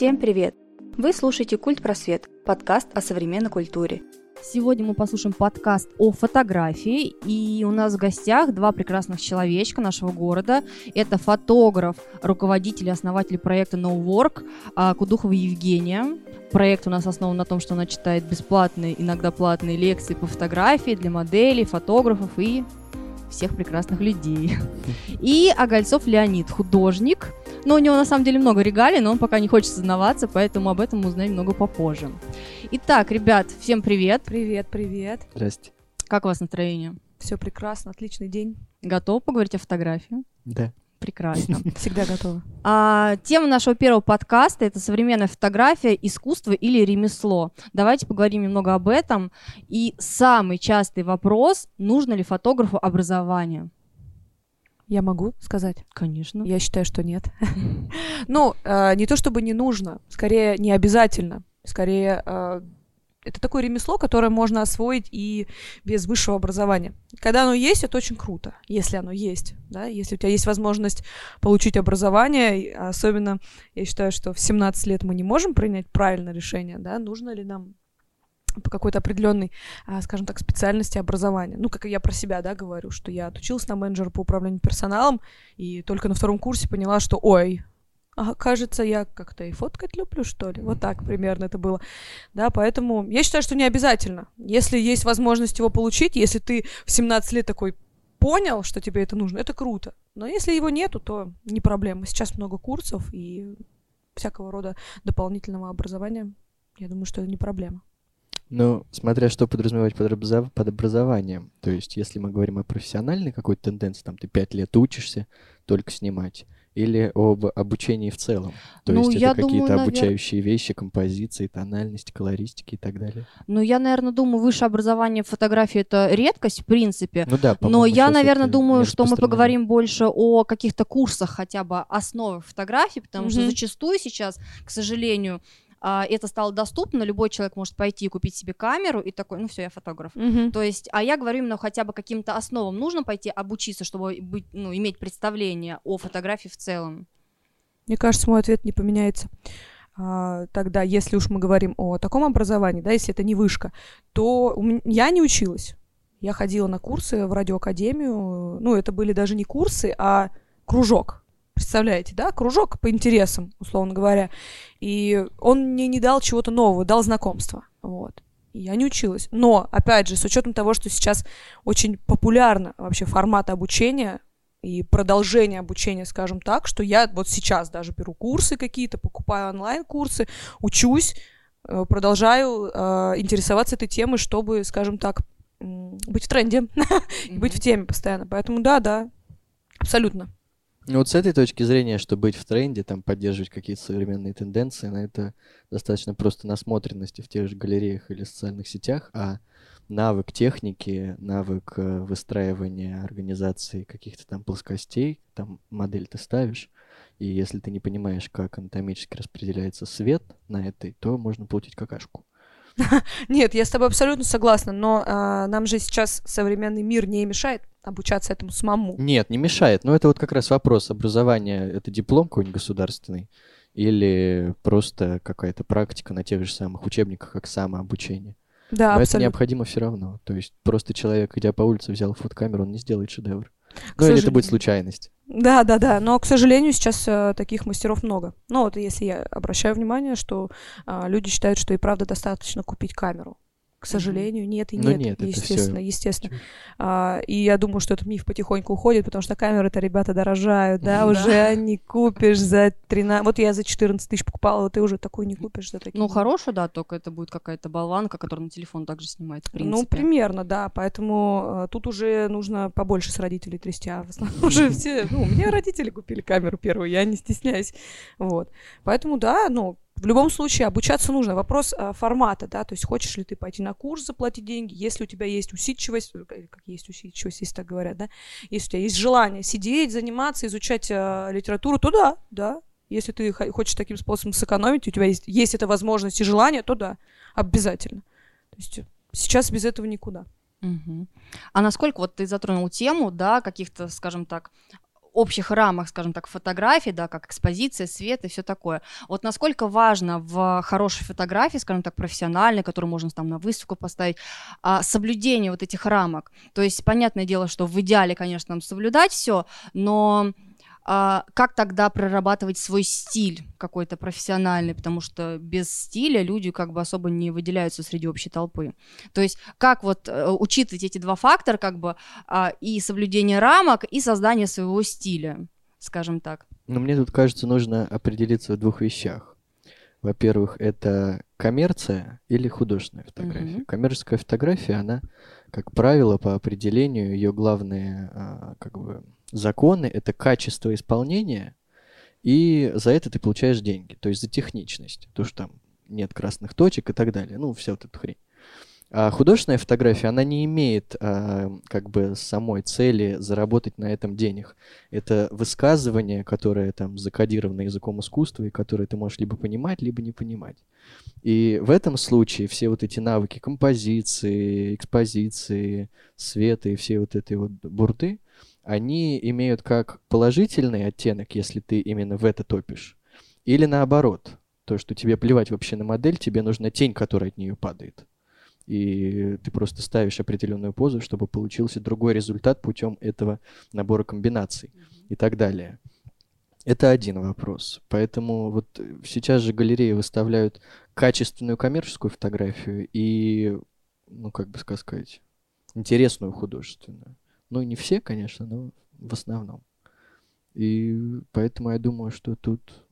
Всем привет! Вы слушаете «Культ Просвет» – подкаст о современной культуре. Сегодня мы послушаем подкаст о фотографии, и у нас в гостях два прекрасных человечка нашего города. Это фотограф, руководитель и основатель проекта No Work а, Кудухова Евгения. Проект у нас основан на том, что она читает бесплатные, иногда платные лекции по фотографии для моделей, фотографов и всех прекрасных людей. И Огольцов Леонид, художник. Но у него на самом деле много регалий, но он пока не хочет сознаваться, поэтому об этом мы узнаем много попозже. Итак, ребят, всем привет. Привет, привет. Здрасте. Как у вас настроение? Все прекрасно, отличный день. Готов поговорить о фотографии? Да. Прекрасно. Всегда готова. А, тема нашего первого подкаста это современная фотография, искусство или ремесло. Давайте поговорим немного об этом. И самый частый вопрос: нужно ли фотографу образование? Я могу сказать? Конечно. Я считаю, что нет. Ну, э, не то чтобы не нужно, скорее не обязательно. Скорее, э, это такое ремесло, которое можно освоить и без высшего образования. Когда оно есть, это очень круто, если оно есть, да, если у тебя есть возможность получить образование, особенно я считаю, что в 17 лет мы не можем принять правильное решение, да, нужно ли нам по какой-то определенной, а, скажем так, специальности образования. Ну, как я про себя, да, говорю, что я отучилась на менеджера по управлению персоналом, и только на втором курсе поняла, что, ой, а, кажется, я как-то и фоткать люблю, что ли. Вот так примерно это было. Да, поэтому я считаю, что не обязательно. Если есть возможность его получить, если ты в 17 лет такой понял, что тебе это нужно, это круто. Но если его нету, то не проблема. Сейчас много курсов и всякого рода дополнительного образования. Я думаю, что это не проблема. Ну, смотря что подразумевать под, образов... под образованием. То есть, если мы говорим о профессиональной какой-то тенденции, там ты пять лет учишься только снимать, или об обучении в целом? То Ну, есть я это какие-то думаю, навер- обучающие вещи, композиции, тональности, колористики и так далее? Ну, я, наверное, думаю, высшее образование в фотографии это редкость, в принципе. Ну да, Но я, наверное, думаю, что мы поговорим больше о каких-то курсах хотя бы основы фотографии, потому что Мгм. зачастую сейчас, к сожалению, это стало доступно, любой человек может пойти и купить себе камеру и такой, ну все, я фотограф. То есть, а я говорю именно хотя бы каким-то основам нужно пойти обучиться, чтобы быть, ну, иметь представление о фотографии в целом. Мне кажется, мой ответ не поменяется. А, тогда, если уж мы говорим о таком образовании, да, если это не вышка, то у ме- я не училась. Я ходила на курсы в радиоакадемию. Ну, это были даже не курсы, а кружок. Представляете, да? Кружок по интересам, условно говоря. И он мне не дал чего-то нового, дал знакомства. Вот. И я не училась. Но, опять же, с учетом того, что сейчас очень популярно вообще формат обучения, и продолжение обучения, скажем так, что я вот сейчас даже беру курсы какие-то, покупаю онлайн-курсы, учусь, э, продолжаю э, интересоваться этой темой, чтобы, скажем так, быть в тренде, быть в теме постоянно. Поэтому да, да, абсолютно. Ну вот с этой точки зрения, что быть в тренде, там поддерживать какие-то современные тенденции, на это достаточно просто насмотренности в тех же галереях или социальных сетях, а навык техники, навык э, выстраивания организации каких-то там плоскостей, там модель ты ставишь, и если ты не понимаешь, как анатомически распределяется свет на этой, то можно получить какашку. Нет, я с тобой абсолютно согласна, но а, нам же сейчас современный мир не мешает обучаться этому самому. Нет, не мешает. Но это вот как раз вопрос образования. Это диплом какой-нибудь государственный или просто какая-то практика на тех же самых учебниках, как самообучение. Да, Но это абсолютно. необходимо все равно. То есть просто человек, идя по улице, взял фотокамеру, он не сделает шедевр. К Ну или это будет сожалению. случайность. Да, да, да. Но, к сожалению, сейчас э, таких мастеров много. Ну, вот если я обращаю внимание, что а, люди считают, что и правда достаточно купить камеру. К сожалению, нет и Ну нет, нет, естественно, всё естественно. А, и я думаю, что этот миф потихоньку уходит, потому что камеры-то, ребята, дорожают, да, Да. уже не купишь за 13... Вот я за 14 тысяч покупала, вот ты уже такую не купишь за такие. Ну, хорошую, да, только это будет какая-то болванка, которая на телефон также снимает, в принципе. Ну, примерно, да. Поэтому э, тут уже нужно побольше с родителей трясти. А в основном уже все... Ну, у меня родители купили камеру первую, я не стесняюсь. Вот. Поэтому, да, ну, в любом случае обучаться нужно. Вопрос э, формата, да, то есть хочешь ли ты пойти на курс, заплатить деньги, если у тебя есть усидчивость, э, как есть усидчивость, если так говорят, да, если у тебя есть желание сидеть, заниматься, изучать э, литературу, то да, да. Если ты хо- хочешь таким способом сэкономить, у тебя есть, есть эта возможность и желание, то да, обязательно. То есть сейчас без этого никуда. Мгм. А насколько вот ты затронул тему, да, каких-то, скажем так, общих рамах, скажем так, фотографий, да, как экспозиция, свет и все такое. Вот насколько важно в хорошей фотографии, скажем так, профессиональной, которую можно там на выставку поставить, а, соблюдение вот этих рамок. То есть, понятное дело, что в идеале, конечно, нам соблюдать все, но а, как тогда прорабатывать свой стиль какой-то профессиональный, потому что без стиля люди как бы особо не выделяются среди общей толпы. То есть как вот э, учитывать эти два фактора, как бы а, и соблюдение рамок, и создание своего стиля, скажем так. Ну, мне тут кажется, нужно определиться в двух вещах. Во-первых, это коммерция или художественная фотография. Mm-hmm. Коммерческая фотография, она, как правило, по определению, ее главные а, как бы законы — это качество исполнения, и за это ты получаешь деньги, то есть за техничность, то, что там нет красных точек и так далее, ну, вся вот эта хрень. А художественная фотография, она не имеет а, как бы самой цели заработать на этом денег. Это высказывание, которое там закодировано языком искусства, и которое ты можешь либо понимать, либо не понимать. И в этом случае все вот эти навыки композиции, экспозиции, света и все вот эти вот бурты, они имеют как положительный оттенок, если ты именно в это топишь, или наоборот, то, что тебе плевать вообще на модель, тебе нужна тень, которая от нее падает. И ты просто ставишь определенную позу, чтобы получился другой результат путем этого набора комбинаций и так далее. Это один вопрос. Поэтому вот сейчас же галереи выставляют качественную коммерческую фотографию и, ну, как бы сказать, интересную художественную. Ну, не все, конечно, но в основном. И поэтому я думаю, что тут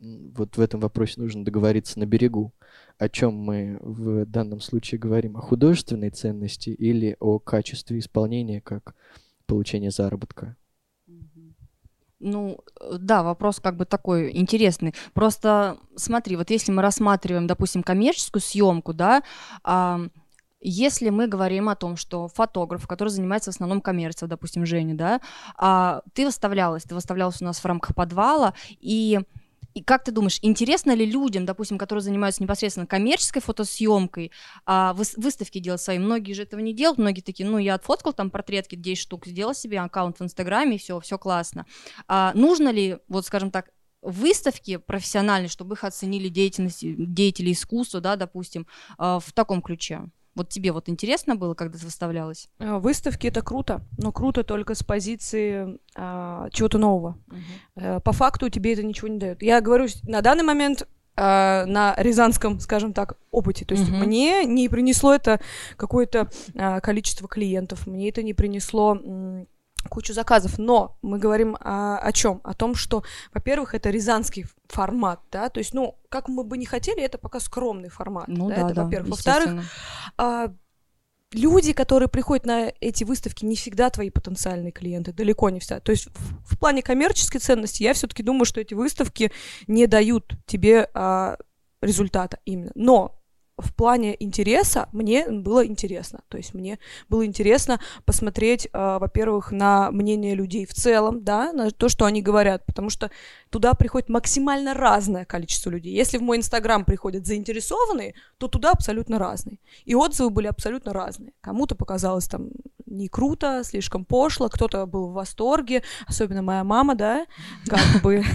вот в этом вопросе нужно договориться на берегу, о чем мы в данном случае говорим, о художественной ценности или о качестве исполнения как получение заработка. Ну, да, вопрос как бы такой интересный. Просто смотри, вот если мы рассматриваем, допустим, коммерческую съемку, да, если мы говорим о том, что фотограф, который занимается в основном коммерцией, допустим, Женя, да, а, ты выставлялась, ты выставлялась у нас в рамках подвала, и и как ты думаешь, интересно ли людям, допустим, которые занимаются непосредственно коммерческой фотосъемкой, а, вы, выставки делать свои? Многие же этого не делают, многие такие, ну, я отфоткал там портретки 10 штук, сделал себе аккаунт в Инстаграме, и все, все классно. А, нужно ли, вот, скажем так, выставки профессиональные, чтобы их оценили деятельность, деятели искусства, да, допустим, а, в таком ключе? Вот тебе вот интересно было, когда ты выставлялась? Э, выставки это круто, но круто только с позиции а, чего-то нового. Uh-huh. По факту тебе это ничего не дает. Я говорю, на данный момент а, на рязанском, скажем так, опыте. То есть uh-huh. мне не принесло это какое-то а, количество клиентов, мне это не принесло кучу заказов. Но мы говорим о, о чем? О том, что, во-первых, это рязанский формат, да, то есть, ну, как мы бы не хотели, это пока скромный формат. Ну да, да, это, да во-первых. Во-вторых, а, люди, которые приходят на эти выставки, не всегда твои потенциальные клиенты, далеко не всегда. То есть в, в плане коммерческой ценности я все-таки думаю, что эти выставки не дают тебе а, результата именно. Но в плане интереса мне было интересно. То есть мне было интересно посмотреть, э, во-первых, на мнение людей в целом, да, на то, что они говорят, потому что туда приходит максимально разное количество людей. Если в мой инстаграм приходят заинтересованные, то туда абсолютно разные. И отзывы были абсолютно разные. Кому-то показалось там не круто, слишком пошло, кто-то был в восторге, особенно моя мама, да, как бы.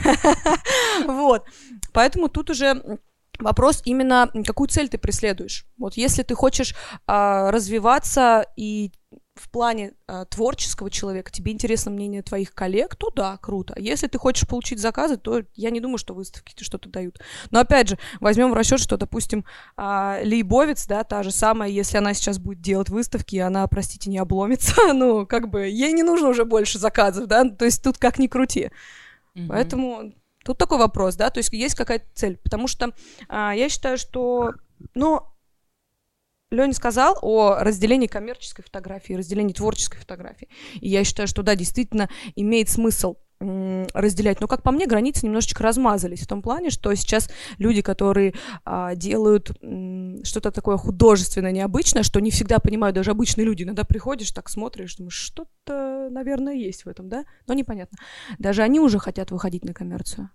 Вот. Поэтому тут уже Вопрос именно, какую цель ты преследуешь. Вот если ты хочешь а, развиваться и в плане а, творческого человека, тебе интересно мнение твоих коллег, то да, круто. Если ты хочешь получить заказы, то я не думаю, что выставки что-то дают. Но опять же, возьмем в расчет, что, допустим, а, Лейбовец, да, та же самая, если она сейчас будет делать выставки, она, простите, не обломится, ну, как бы, ей не нужно уже больше заказов, да, то есть тут как ни крути. Mm-hmm. Поэтому Тут такой вопрос, да, то есть есть какая-то цель, потому что а, я считаю, что, ну, Леня сказал о разделении коммерческой фотографии, разделении творческой фотографии, и я считаю, что да, действительно имеет смысл разделять. Но, как по мне, границы немножечко размазались в том плане, что сейчас люди, которые а, делают м, что-то такое художественное, необычное, что не всегда понимают даже обычные люди. Иногда приходишь, так смотришь, думаешь, что-то, наверное, есть в этом, да? Но непонятно. Даже они уже хотят выходить на коммерцию.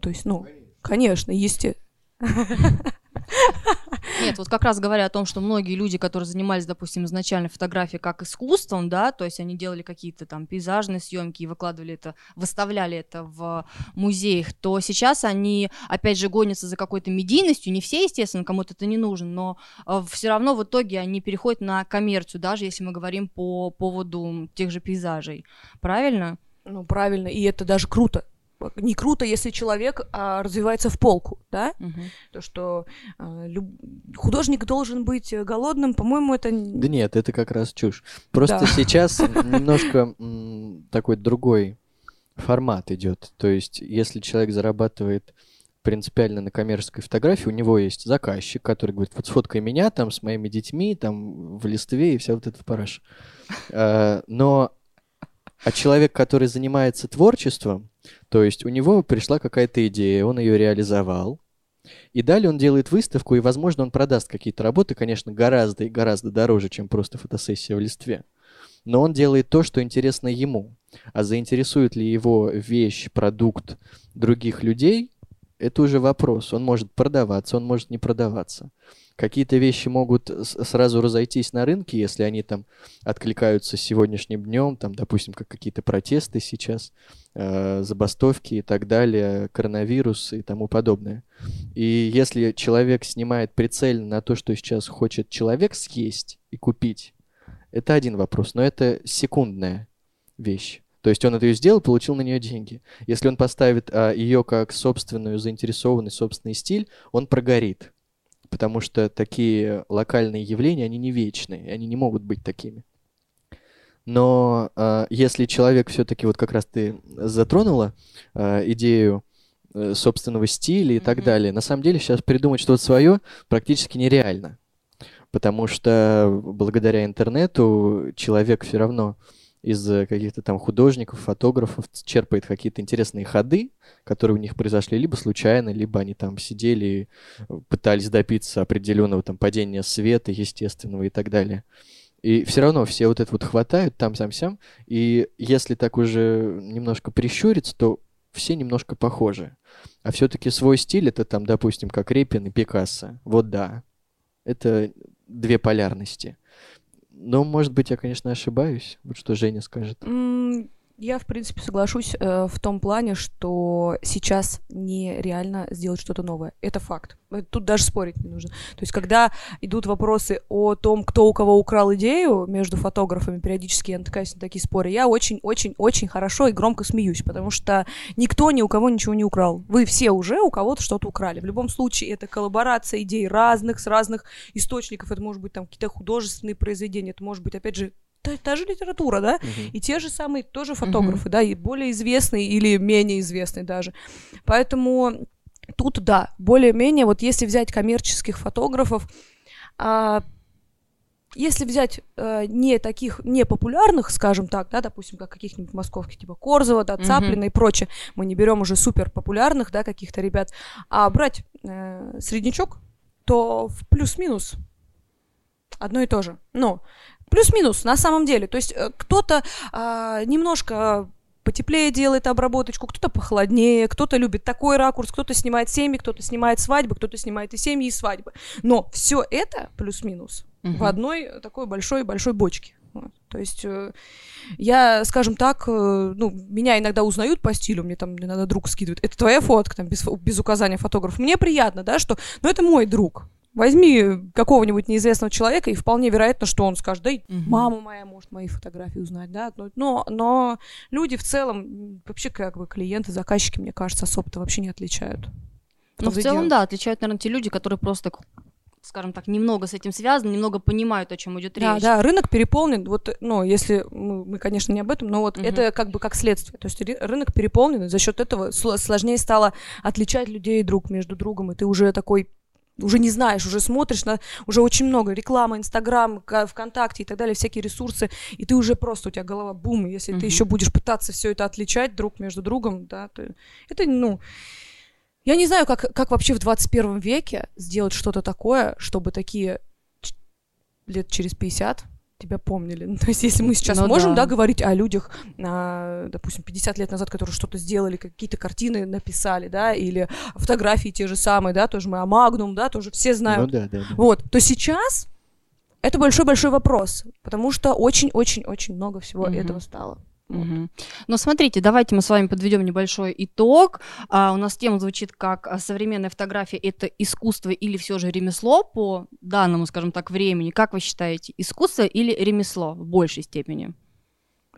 То есть, ну, конечно, естественно. Нет, вот как раз говоря о том, что многие люди, которые занимались, допустим, изначально фотографией как искусством, да, то есть они делали какие-то там пейзажные съемки и выкладывали это, выставляли это в музеях, то сейчас они, опять же, гонятся за какой-то медийностью, не все, естественно, кому-то это не нужно, но э, все равно в итоге они переходят на коммерцию, даже если мы говорим по поводу тех же пейзажей. Правильно? Ну, правильно, и это даже круто. Не круто, если человек а, развивается в полку, да? Мгм. То, что а, люб- художник должен быть э, голодным, по-моему, это... Да нет, это как раз чушь. Просто Да. сейчас немножко такой другой формат идет. То есть, если человек зарабатывает принципиально на коммерческой фотографии, у него есть заказчик, который говорит, вот сфоткай меня там с моими детьми, там в листве и вся вот эта параша. А, Но а человек, который занимается творчеством, то есть у него пришла какая-то идея, он ее реализовал, и далее он делает выставку, и, возможно, он продаст какие-то работы, конечно, гораздо и гораздо дороже, чем просто фотосессия в листве. Но он делает то, что интересно ему. А заинтересует ли его вещь, продукт других людей, это уже вопрос. Он может продаваться, он может не продаваться. Какие-то вещи могут сразу разойтись на рынке, если они там откликаются сегодняшним днем, там, допустим, как какие-то протесты сейчас, э, забастовки и так далее, коронавирус и тому подобное. И если человек снимает прицельно на то, что сейчас хочет человек съесть и купить, это один вопрос, но это секундная вещь. То есть он это сделал, получил на нее деньги. Если он поставит ее как собственную заинтересованный собственный стиль, он прогорит. Потому что такие локальные явления, они не вечные, они не могут быть такими. Но а, если человек все-таки, вот как раз ты затронула а, идею э, собственного стиля и так Мгм. далее, на самом деле сейчас придумать что-то свое практически нереально. Потому что благодаря интернету человек все равно из э, каких-то там художников, фотографов черпает какие-то интересные ходы, которые у них произошли либо случайно, либо они там сидели э, пытались добиться определенного там падения света естественного и так далее. И все равно все вот это вот хватают там сам сям и если так уже немножко прищуриться, то все немножко похожи. А все-таки свой стиль это там, допустим, как Репин и Пикассо. Вот да. Это две полярности. Но, может быть, я, конечно, ошибаюсь. Вот что Женя скажет. М, Я, в принципе, соглашусь э, в том плане, что сейчас нереально сделать что-то новое. Это факт. Э, Тут даже спорить не нужно. То есть, когда идут вопросы о том, кто у кого украл идею между фотографами, периодически я натыкаюсь на такие споры, я очень-очень-очень хорошо и громко смеюсь, потому что никто ни у кого ничего не украл. Вы все уже у кого-то что-то украли. В любом случае, это коллаборация идей разных, с разных источников. Это может быть там какие-то художественные произведения, это может быть, опять же, та, та же литература, да? Мгм. И те же самые тоже фотографы, да, и более известные или менее известные даже. Поэтому тут, да, более-менее, вот если взять коммерческих фотографов, а, если взять э, не таких, не популярных, скажем так, да, допустим, как каких-нибудь московских, типа Корзова, да. Цаплина и прочее, мы не берем уже супер популярных, да, каких-то ребят, а брать э, среднячок, то в плюс-минус одно и то же. Ну, плюс-минус на самом деле. То есть э, кто-то а, немножко потеплее делает обработочку, кто-то похолоднее, кто-то любит такой ракурс, кто-то снимает семьи, кто-то снимает свадьбы, кто-то снимает и семьи, и свадьбы. Но все это плюс-минус Мгм. в одной такой большой-большой бочке. Вот. То есть э, я, скажем так, э, ну, меня иногда узнают по стилю, мне там иногда друг скидывает, это твоя фотка, там, без, без указания фотографа. Мне приятно, да, что, ну, это мой друг. Возьми какого-нибудь неизвестного человека, и вполне вероятно, что он скажет, да, и Мгм. мама моя может мои фотографии узнать, да, но, но, но люди в целом, вообще как бы клиенты, заказчики, мне кажется, особо-то вообще не отличают. Ну, в целом, дело. да, отличают, наверное, те люди, которые просто, скажем так, немного с этим связаны, немного понимают, о чем идет Да, речь. да, рынок переполнен. Вот, ну, если мы, мы, конечно, не об этом, но вот Мгм. это как бы как следствие. То есть рынок переполнен, и за счет этого сло- сложнее стало отличать людей друг между другом, и ты уже такой уже не знаешь, уже смотришь на уже очень много рекламы, Инстаграм, ВКонтакте и так далее, всякие ресурсы, и ты уже просто у тебя голова бум, если Мгм. ты еще будешь пытаться все это отличать друг между другом, да, ты, это ну я не знаю, как, как вообще в 21 веке сделать что-то такое, чтобы такие лет через 50 тебя помнили. Ну, то есть, если мы сейчас Ну можем, да. да. говорить о людях, а, допустим, 50 лет назад, которые что-то сделали, какие-то картины написали, да, или фотографии те же самые, да, тоже мы о Магнум, да, тоже все знают. Ну да, да, да. Вот, то сейчас это большой-большой вопрос, потому что очень-очень-очень много всего Мгм. этого стало. Вот. Мгм. Но смотрите, давайте мы с вами подведем небольшой итог. А, у нас тема звучит как а, современная фотография это искусство или все же ремесло по данному, скажем так, времени. Как вы считаете, искусство или ремесло в большей степени?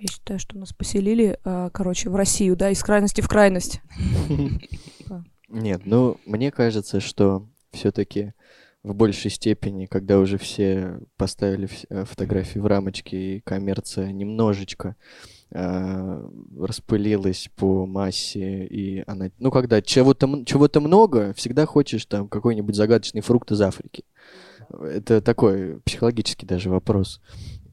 Я считаю, что нас поселили, а, короче, в Россию, да, из крайности в крайность. Нет, ну, мне кажется, что все-таки в большей степени, когда уже все поставили э, фотографии в рамочки, и коммерция немножечко распылилась по массе, и она... Ну, когда чего-то, чего-то много, всегда хочешь там какой-нибудь загадочный фрукт из Африки. Это такой психологический даже вопрос.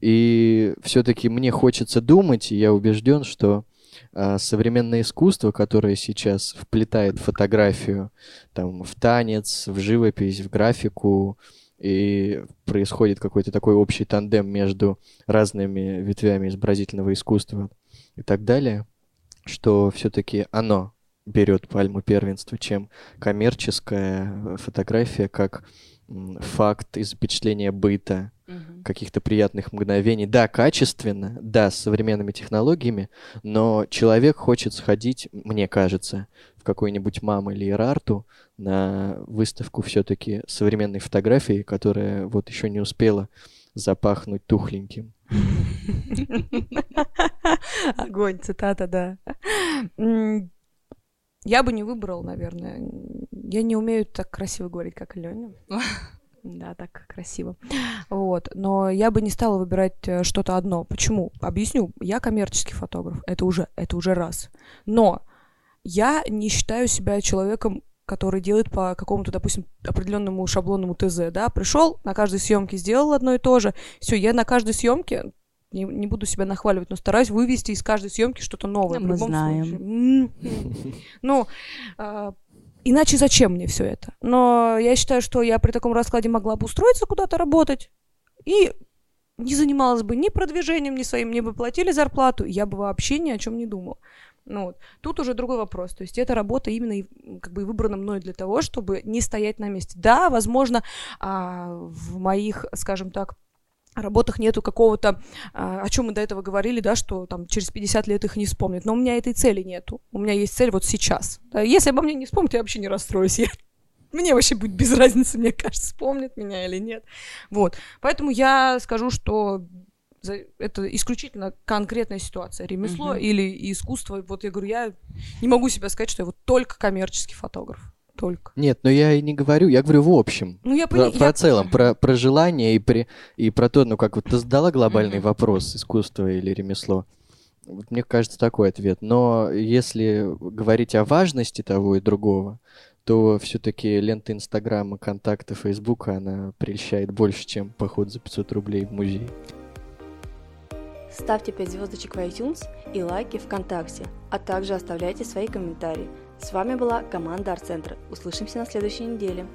И все-таки мне хочется думать, и я убежден, что а, современное искусство, которое сейчас вплетает фотографию там, в танец, в живопись, в графику, и происходит какой-то такой общий тандем между разными ветвями изобразительного искусства и так далее, что все-таки оно берет пальму первенства, чем коммерческая фотография как факт и запечатление быта, каких-то приятных мгновений. Да, качественно, да, с современными технологиями, но человек хочет сходить, мне кажется, какой-нибудь мам или Ирарту на выставку все-таки современной фотографии, которая вот еще не успела запахнуть тухленьким. Огонь, цитата, да. Я бы не выбрал, наверное. Я не умею так красиво говорить, как Леня. Да, так красиво. Вот. Но я бы не стала выбирать э, что-то одно. Почему? Объясню. Я коммерческий фотограф. Это уже, это уже раз. Но я не считаю себя человеком, который делает по какому-то, допустим, определенному шаблонному ТЗ, да, пришел, на каждой съемке сделал одно и то же, все, я на каждой съемке не, не буду себя нахваливать, но стараюсь вывести из каждой съемки что-то новое. в Мы знаем. случае. М. Ну, а, иначе зачем мне все это? Но я считаю, что я при таком раскладе могла бы устроиться куда-то работать и не занималась бы ни продвижением, ни своим, мне бы платили зарплату, я бы вообще ни о чем не думала. Ну, вот. Тут уже другой вопрос. То есть эта работа именно как бы выбрана мной для того, чтобы не стоять на месте. Да, возможно, а, в моих, скажем так, работах нету какого-то, а, о чем мы до этого говорили, да, что там через 50 лет их не вспомнят. Но у меня этой цели нету. У меня есть цель вот сейчас. Да, Если обо мне не вспомнят, я вообще не расстроюсь. Я- Мне вообще будет без разницы, мне кажется, вспомнят меня или нет. Вот. Поэтому я скажу, что это исключительно конкретная ситуация. Ремесло Мгм. или искусство. Вот я говорю, я не могу себя сказать, что я вот только коммерческий фотограф. Только. Нет, но я и не говорю, я говорю в общем. Ну, я Про, пони- про я- целом, про, про желание и, при, и про то, ну как вот ты задала глобальный вопрос, искусство или ремесло. Вот мне кажется, такой ответ. Но если говорить о важности того и другого, то все-таки лента Инстаграма, контакты Фейсбука, она прельщает больше, чем поход за 500 рублей в музей. Ставьте 5 звездочек в iTunes и лайки ВКонтакте, а также оставляйте свои комментарии. С вами была команда Арт-центра. Услышимся на следующей неделе.